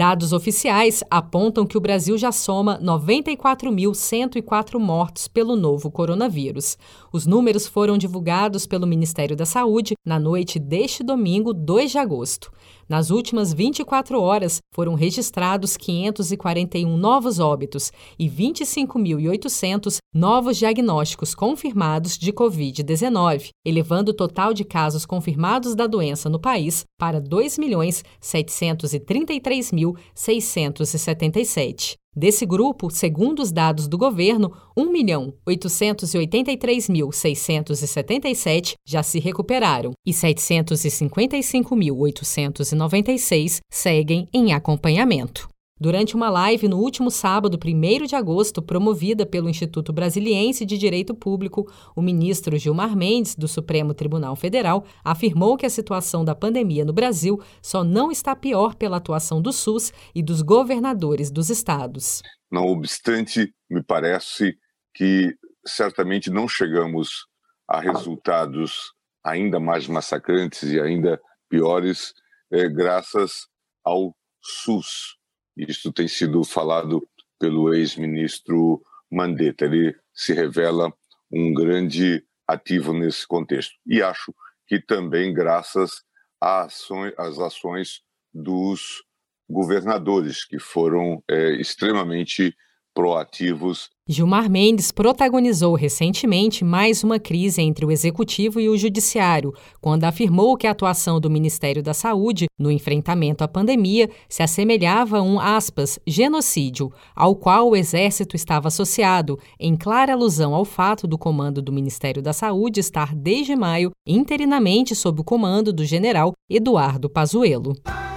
Dados oficiais apontam que o Brasil já soma 94.104 mortos pelo novo coronavírus. Os números foram divulgados pelo Ministério da Saúde na noite deste domingo, 2 de agosto. Nas últimas 24 horas, foram registrados 541 novos óbitos e 25.800 novos diagnósticos confirmados de Covid-19, elevando o total de casos confirmados da doença no país para 2.733.677. Desse grupo, segundo os dados do governo, 1.883.677 já se recuperaram e 755.896 seguem em acompanhamento. Durante uma live no último sábado, 1 de agosto, promovida pelo Instituto Brasiliense de Direito Público, o ministro Gilmar Mendes, do Supremo Tribunal Federal, afirmou que a situação da pandemia no Brasil só não está pior pela atuação do SUS e dos governadores dos estados. Não obstante, me parece que certamente não chegamos a resultados ainda mais massacrantes e ainda piores, eh, graças ao SUS isso tem sido falado pelo ex-ministro Mandetta. Ele se revela um grande ativo nesse contexto. E acho que também graças às ações, dos governadores, que foram é, extremamente proativos Gilmar Mendes protagonizou recentemente mais uma crise entre o executivo e o judiciário, quando afirmou que a atuação do Ministério da Saúde no enfrentamento à pandemia se assemelhava a um aspas, genocídio, ao qual o exército estava associado, em clara alusão ao fato do comando do Ministério da Saúde estar desde maio interinamente sob o comando do general Eduardo Pazuello.